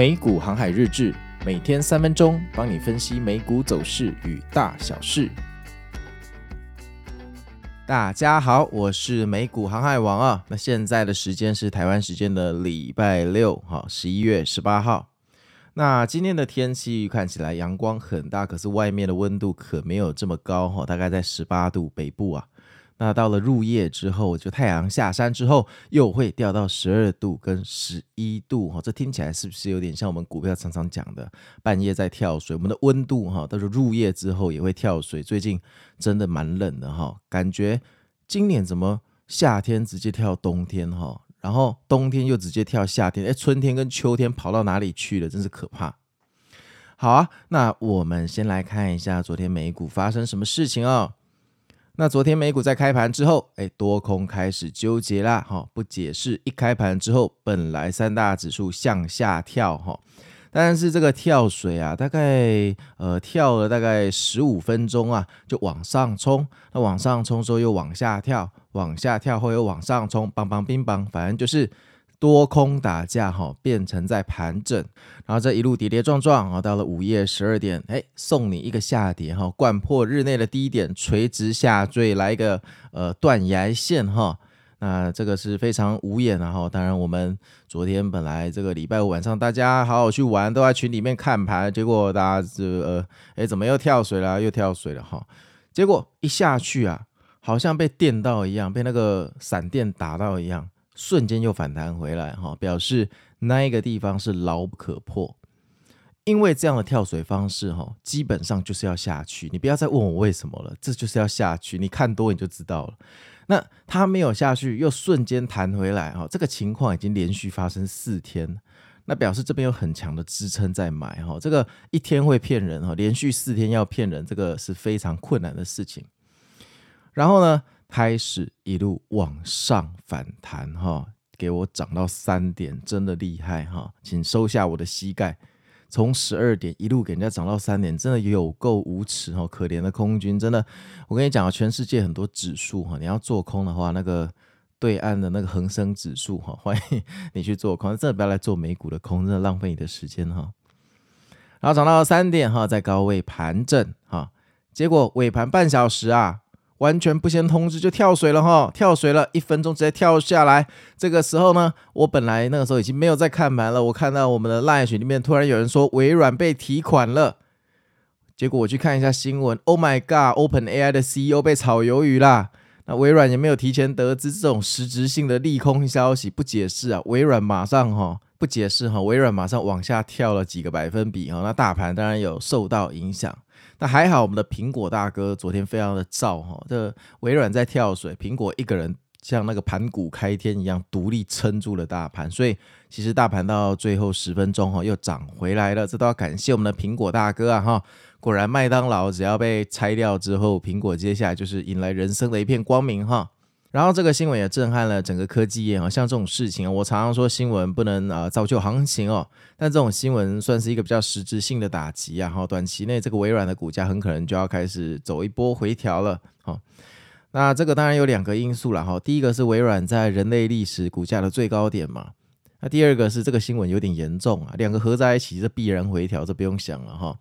美股航海日志，每天三分钟，帮你分析美股走势与大小事。大家好，我是美股航海王啊。那现在的时间是台湾时间的礼拜六，哈，十一月十八号。那今天的天气看起来阳光很大，可是外面的温度可没有这么高，哈，大概在十八度，北部啊。那到了入夜之后，就太阳下山之后，又会掉到十二度跟十一度哈，这听起来是不是有点像我们股票常常讲的半夜在跳水？我们的温度哈，到时候入夜之后也会跳水。最近真的蛮冷的哈，感觉今年怎么夏天直接跳冬天哈，然后冬天又直接跳夏天，哎，春天跟秋天跑到哪里去了？真是可怕。好啊，那我们先来看一下昨天美股发生什么事情哦。那昨天美股在开盘之后，哎，多空开始纠结啦，哈，不解释。一开盘之后，本来三大指数向下跳，哈，但是这个跳水啊，大概呃跳了大概十五分钟啊，就往上冲。那往上冲之后又往下跳，往下跳后又往上冲，邦邦乒乓，反正就是。多空打架哈，变成在盘整，然后这一路跌跌撞撞啊，到了午夜十二点，哎，送你一个下跌哈，掼破日内的低点，垂直下坠，来一个呃断崖线哈，那这个是非常无眼的哈。当然，我们昨天本来这个礼拜五晚上大家好好去玩，都在群里面看盘，结果大家这呃，哎，怎么又跳水了？又跳水了哈。结果一下去啊，好像被电到一样，被那个闪电打到一样。瞬间又反弹回来，哈，表示那一个地方是牢不可破。因为这样的跳水方式，哈，基本上就是要下去。你不要再问我为什么了，这就是要下去。你看多你就知道了。那它没有下去，又瞬间弹回来，哈，这个情况已经连续发生四天，那表示这边有很强的支撑在买，哈，这个一天会骗人，哈，连续四天要骗人，这个是非常困难的事情。然后呢，开始一路往上反弹哈，给我涨到三点，真的厉害哈！请收下我的膝盖，从十二点一路给人家涨到三点，真的有够无耻哈！可怜的空军，真的，我跟你讲，全世界很多指数哈，你要做空的话，那个对岸的那个恒生指数哈，欢迎你去做空，真的不要来做美股的空，真的浪费你的时间哈。然后涨到三点哈，在高位盘整哈，结果尾盘半小时啊。完全不先通知就跳水了哈，跳水了一分钟直接跳下来。这个时候呢，我本来那个时候已经没有在看盘了。我看到我们的 LINE 群里面突然有人说微软被提款了，结果我去看一下新闻，Oh my God，OpenAI 的 CEO 被炒鱿鱼啦。那微软也没有提前得知这种实质性的利空消息，不解释啊，微软马上哈不解释哈，微软马上往下跳了几个百分比哈，那大盘当然有受到影响。那还好，我们的苹果大哥昨天非常的燥哈，这微软在跳水，苹果一个人像那个盘古开天一样独立撑住了大盘，所以其实大盘到最后十分钟哈又涨回来了，这都要感谢我们的苹果大哥啊哈！果然麦当劳只要被拆掉之后，苹果接下来就是迎来人生的一片光明哈。然后这个新闻也震撼了整个科技业啊，像这种事情啊，我常常说新闻不能啊造就行情哦，但这种新闻算是一个比较实质性的打击啊，哈，短期内这个微软的股价很可能就要开始走一波回调了，哈。那这个当然有两个因素了哈，第一个是微软在人类历史股价的最高点嘛，那第二个是这个新闻有点严重啊，两个合在一起这必然回调，这不用想了哈。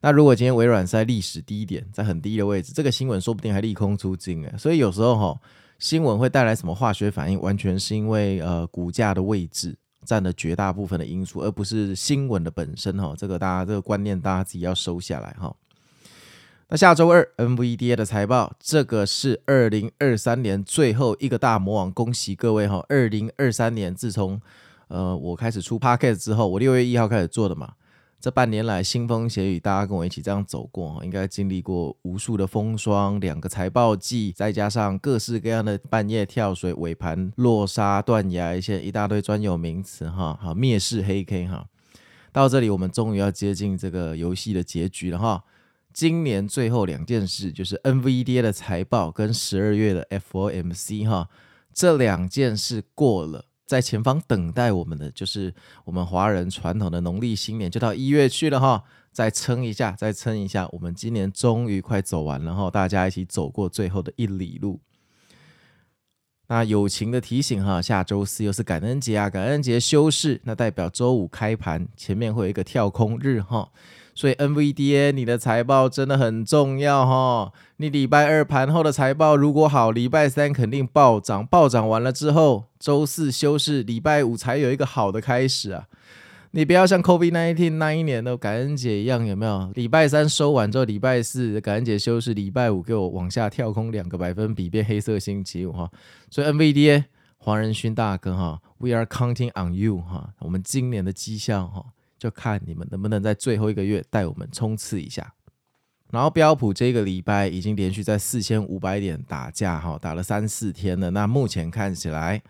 那如果今天微软在历史低点，在很低的位置，这个新闻说不定还利空出尽哎，所以有时候哈。新闻会带来什么化学反应？完全是因为呃股价的位置占了绝大部分的因素，而不是新闻的本身哈。这个大家这个观念大家自己要收下来哈。那下周二 NVDA 的财报，这个是二零二三年最后一个大魔王，恭喜各位哈！二零二三年自从呃我开始出 Podcast 之后，我六月一号开始做的嘛。这半年来，腥风血雨，大家跟我一起这样走过，应该经历过无数的风霜，两个财报季，再加上各式各样的半夜跳水、尾盘落杀、断崖，一些一大堆专有名词，哈，好，灭世黑 K，哈，到这里我们终于要接近这个游戏的结局了，哈。今年最后两件事就是 NVDA 的财报跟十二月的 FOMC，哈，这两件事过了。在前方等待我们的就是我们华人传统的农历新年，就到一月去了哈，再撑一下，再撑一下，我们今年终于快走完了哈，大家一起走过最后的一里路。那友情的提醒哈，下周四又是感恩节啊，感恩节休市，那代表周五开盘前面会有一个跳空日哈，所以 NVDA 你的财报真的很重要哈。你礼拜二盘后的财报如果好，礼拜三肯定暴涨，暴涨完了之后，周四休市，礼拜五才有一个好的开始啊。你不要像 COVID-19 那一年的感恩节一样，有没有？礼拜三收完之后，礼拜四感恩节休市，礼拜五给我往下跳空两个百分比，变黑色星期五哈。所以 NVDA 黄仁勋大哥哈，We are counting on you 哈。我们今年的绩效哈，就看你们能不能在最后一个月带我们冲刺一下。然后标普这个礼拜已经连续在四千五百点打架哈，打了三四天了。那目前看起来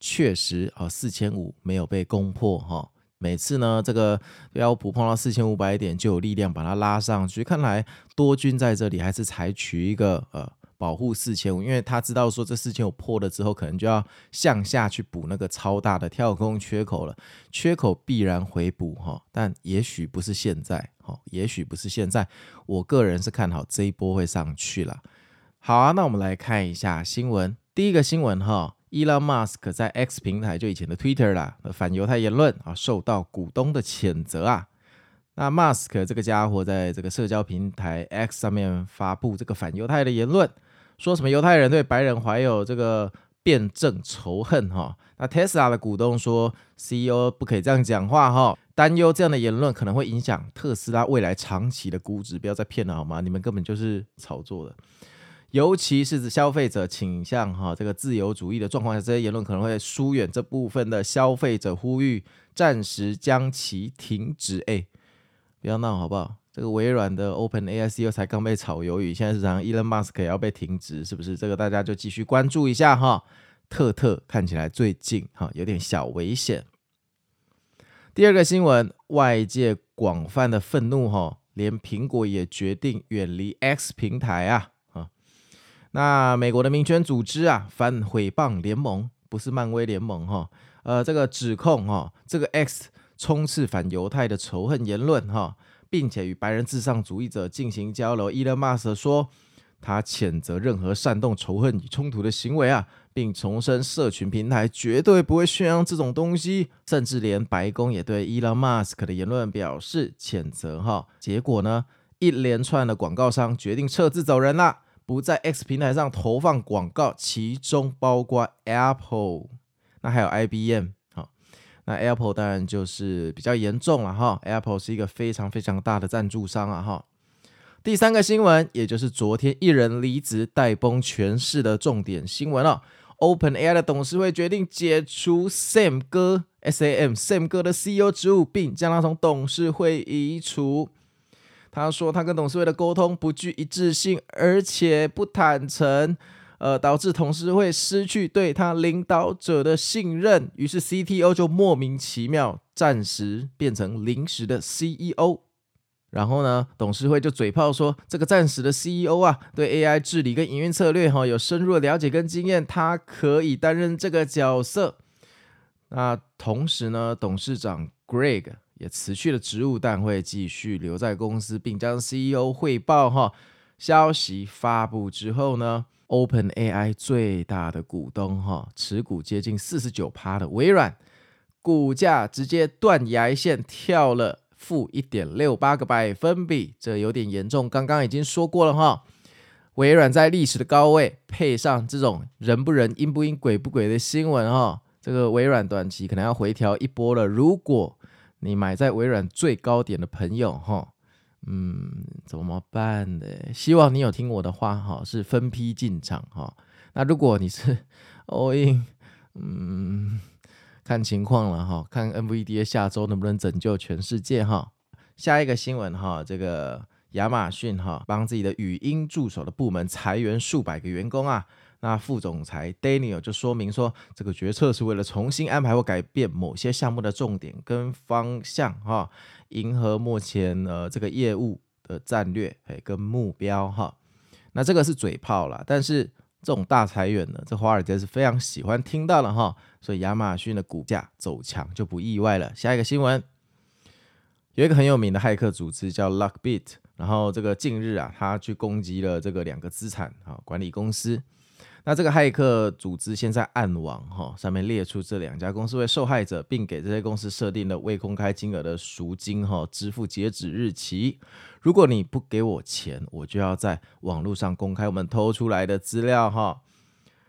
确实啊，四千五没有被攻破哈。每次呢，这个标普碰到四千五百点就有力量把它拉上去。看来多军在这里还是采取一个呃保护四千五，因为他知道说这四千五破了之后，可能就要向下去补那个超大的跳空缺口了。缺口必然回补哈，但也许不是现在哈，也许不是现在。我个人是看好这一波会上去了。好啊，那我们来看一下新闻。第一个新闻哈。伊隆马斯克在 X 平台，就以前的 Twitter 啦，反犹太言论啊，受到股东的谴责啊。那马斯克这个家伙在这个社交平台 X 上面发布这个反犹太的言论，说什么犹太人对白人怀有这个辩证仇恨哈。那 Tesla 的股东说 CEO 不可以这样讲话哈，担忧这样的言论可能会影响特斯拉未来长期的估值，不要再骗了好吗？你们根本就是炒作的。尤其是消费者倾向哈这个自由主义的状况下，这些言论可能会疏远这部分的消费者，呼吁暂时将其停止。哎，不要闹好不好？这个微软的 OpenAI CEO 才刚被炒鱿鱼，现在是让 Elon Musk 也要被停职，是不是？这个大家就继续关注一下哈。特特看起来最近哈有点小危险。第二个新闻，外界广泛的愤怒哈，连苹果也决定远离 X 平台啊。那美国的民权组织啊，反诽谤联盟不是漫威联盟哈，呃，这个指控哈，这个 X 充斥反犹太的仇恨言论哈，并且与白人至上主义者进行交流。伊隆马斯克说，他谴责任何煽动仇恨与冲突的行为啊，并重申社群平台绝对不会宣扬这种东西，甚至连白宫也对伊隆马斯克的言论表示谴责哈。结果呢，一连串的广告商决定撤资走人了。不在 X 平台上投放广告，其中包括 Apple，那还有 IBM，那 Apple 当然就是比较严重了哈，Apple 是一个非常非常大的赞助商啊哈。第三个新闻，也就是昨天一人离职带崩全市的重点新闻了，OpenAI 的董事会决定解除 Sam 哥 SAM Sam 哥的 CEO 职务，并将他从董事会移除。他说，他跟董事会的沟通不具一致性，而且不坦诚，呃，导致董事会失去对他领导者的信任。于是 CTO 就莫名其妙暂时变成临时的 CEO。然后呢，董事会就嘴炮说，这个暂时的 CEO 啊，对 AI 治理跟营运策略哈有深入的了解跟经验，他可以担任这个角色。那同时呢，董事长 Greg。也辞去了职务，但会继续留在公司，并将 CEO 汇报。哈，消息发布之后呢，OpenAI 最大的股东哈，持股接近四十九趴的微软，股价直接断崖线跳了负一点六八个百分比，这有点严重。刚刚已经说过了哈，微软在历史的高位，配上这种人不人、阴不阴、鬼不鬼的新闻哈，这个微软短期可能要回调一波了。如果你买在微软最高点的朋友，哈，嗯，怎么办呢？希望你有听我的话，哈，是分批进场，哈。那如果你是 all in，嗯，看情况了，哈，看 NVDA 下周能不能拯救全世界，哈。下一个新闻，哈，这个亚马逊，哈，帮自己的语音助手的部门裁员数百个员工啊。那副总裁 Daniel 就说明说，这个决策是为了重新安排或改变某些项目的重点跟方向，哈，迎合目前呃这个业务的战略诶跟目标，哈。那这个是嘴炮啦，但是这种大裁员呢，这华尔街是非常喜欢听到的哈，所以亚马逊的股价走强就不意外了。下一个新闻，有一个很有名的骇客组织叫 Lockbit，然后这个近日啊，他去攻击了这个两个资产啊管理公司。那这个骇客组织现在暗网哈上面列出这两家公司为受害者，并给这些公司设定了未公开金额的赎金哈支付截止日期。如果你不给我钱，我就要在网络上公开我们偷出来的资料哈。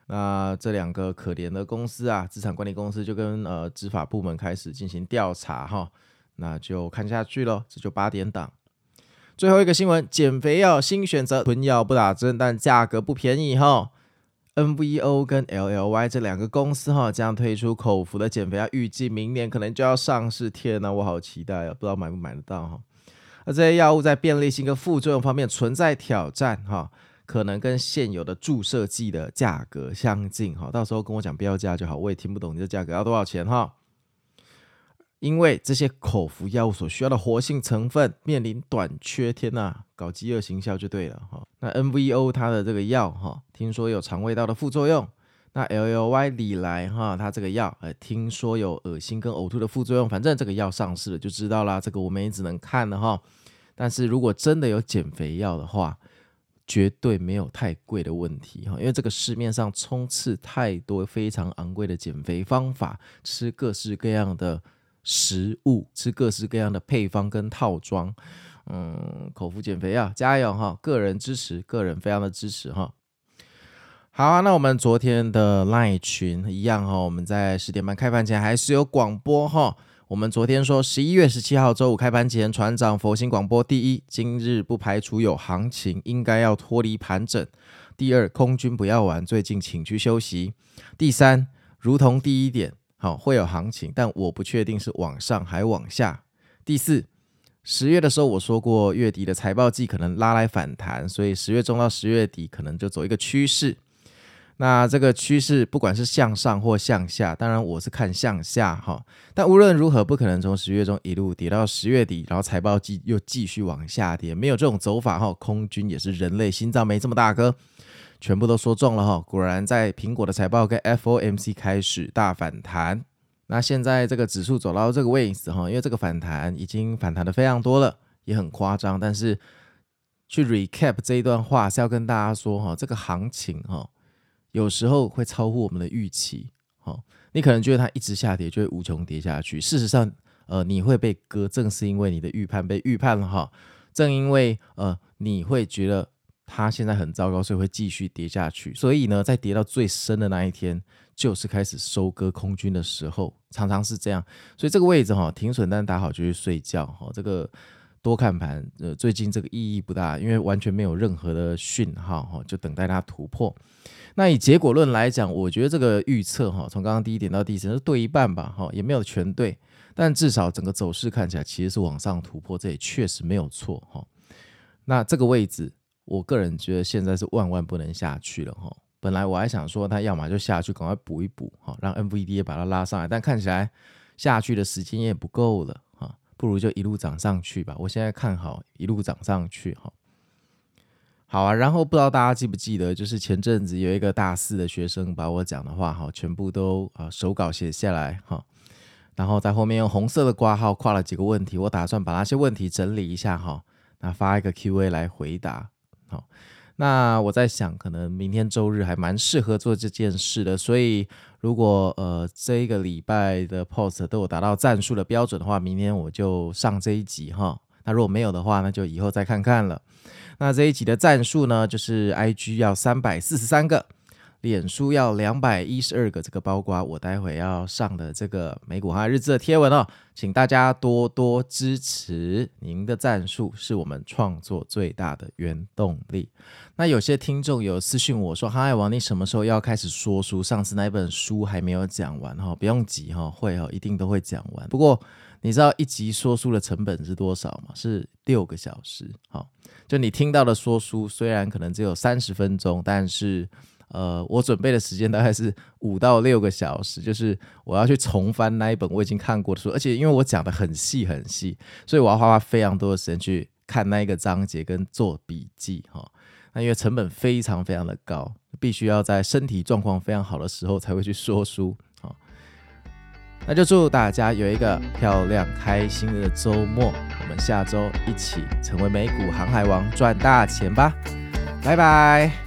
那这两个可怜的公司啊，资产管理公司就跟呃执法部门开始进行调查哈。那就看下去喽，这就八点档。最后一个新闻，减肥药新选择，吞药不打针，但价格不便宜哈。NVO 跟 LLY 这两个公司哈，将推出口服的减肥药，预计明年可能就要上市。天呐，我好期待啊！不知道买不买得到哈。那这些药物在便利性跟副作用方面存在挑战哈，可能跟现有的注射剂的价格相近哈。到时候跟我讲标价就好，我也听不懂你的价格要多少钱哈。因为这些口服药物所需要的活性成分面临短缺，天呐，搞饥饿行销就对了哈。那 NVO 它的这个药哈，听说有肠胃道的副作用。那 LLY 里来哈，它这个药呃，听说有恶心跟呕吐的副作用。反正这个药上市了就知道啦，这个我们也只能看了哈。但是如果真的有减肥药的话，绝对没有太贵的问题哈，因为这个市面上充斥太多非常昂贵的减肥方法，吃各式各样的。食物吃各式各样的配方跟套装，嗯，口服减肥药，加油哈！个人支持，个人非常的支持哈。好啊，那我们昨天的 LINE 群一样哈，我们在十点半开盘前还是有广播哈。我们昨天说十一月十七号周五开盘前，船长佛心广播：第一，今日不排除有行情，应该要脱离盘整；第二，空军不要玩，最近请去休息；第三，如同第一点。好，会有行情，但我不确定是往上还往下。第四，十月的时候我说过，月底的财报季可能拉来反弹，所以十月中到十月底可能就走一个趋势。那这个趋势不管是向上或向下，当然我是看向下哈。但无论如何，不可能从十月中一路跌到十月底，然后财报季又继续往下跌，没有这种走法哈。空军也是人类心脏没这么大颗。全部都说中了哈，果然在苹果的财报跟 FOMC 开始大反弹。那现在这个指数走到这个位置哈，因为这个反弹已经反弹的非常多了，也很夸张。但是去 recap 这一段话是要跟大家说哈，这个行情哈，有时候会超乎我们的预期。哈，你可能觉得它一直下跌就会无穷跌下去，事实上，呃，你会被割，正是因为你的预判被预判了哈。正因为呃，你会觉得。它现在很糟糕，所以会继续跌下去。所以呢，在跌到最深的那一天，就是开始收割空军的时候，常常是这样。所以这个位置哈，停损单打好就去睡觉哈。这个多看盘，呃，最近这个意义不大，因为完全没有任何的讯号哈，就等待它突破。那以结果论来讲，我觉得这个预测哈，从刚刚第一点到第四点是对一半吧哈，也没有全对，但至少整个走势看起来其实是往上突破，这也确实没有错哈。那这个位置。我个人觉得现在是万万不能下去了哈。本来我还想说，他要么就下去，赶快补一补哈，让 NVD 也把它拉上来。但看起来下去的时间也不够了哈，不如就一路涨上去吧。我现在看好一路涨上去哈。好啊，然后不知道大家记不记得，就是前阵子有一个大四的学生把我讲的话哈，全部都啊手稿写下来哈，然后在后面用红色的挂号画了几个问题，我打算把那些问题整理一下哈，那发一个 Q&A 来回答。哦，那我在想，可能明天周日还蛮适合做这件事的。所以，如果呃这一个礼拜的 post 都有达到战术的标准的话，明天我就上这一集哈。那如果没有的话，那就以后再看看了。那这一集的战术呢，就是 IG 要三百四十三个。脸书要两百一十二个，这个包括我待会要上的这个美股哈日志的贴文哦，请大家多多支持，您的赞数是我们创作最大的原动力。那有些听众有私讯我说：“航海王，你什么时候要开始说书？上次那本书还没有讲完哈，不用急哈，会哈，一定都会讲完。不过你知道一集说书的成本是多少吗？是六个小时。好，就你听到的说书，虽然可能只有三十分钟，但是。呃，我准备的时间大概是五到六个小时，就是我要去重翻那一本我已经看过的书，而且因为我讲的很细很细，所以我要花花非常多的时间去看那一个章节跟做笔记哈。那因为成本非常非常的高，必须要在身体状况非常好的时候才会去说书。好，那就祝大家有一个漂亮开心的周末，我们下周一起成为美股航海王赚大钱吧，拜拜。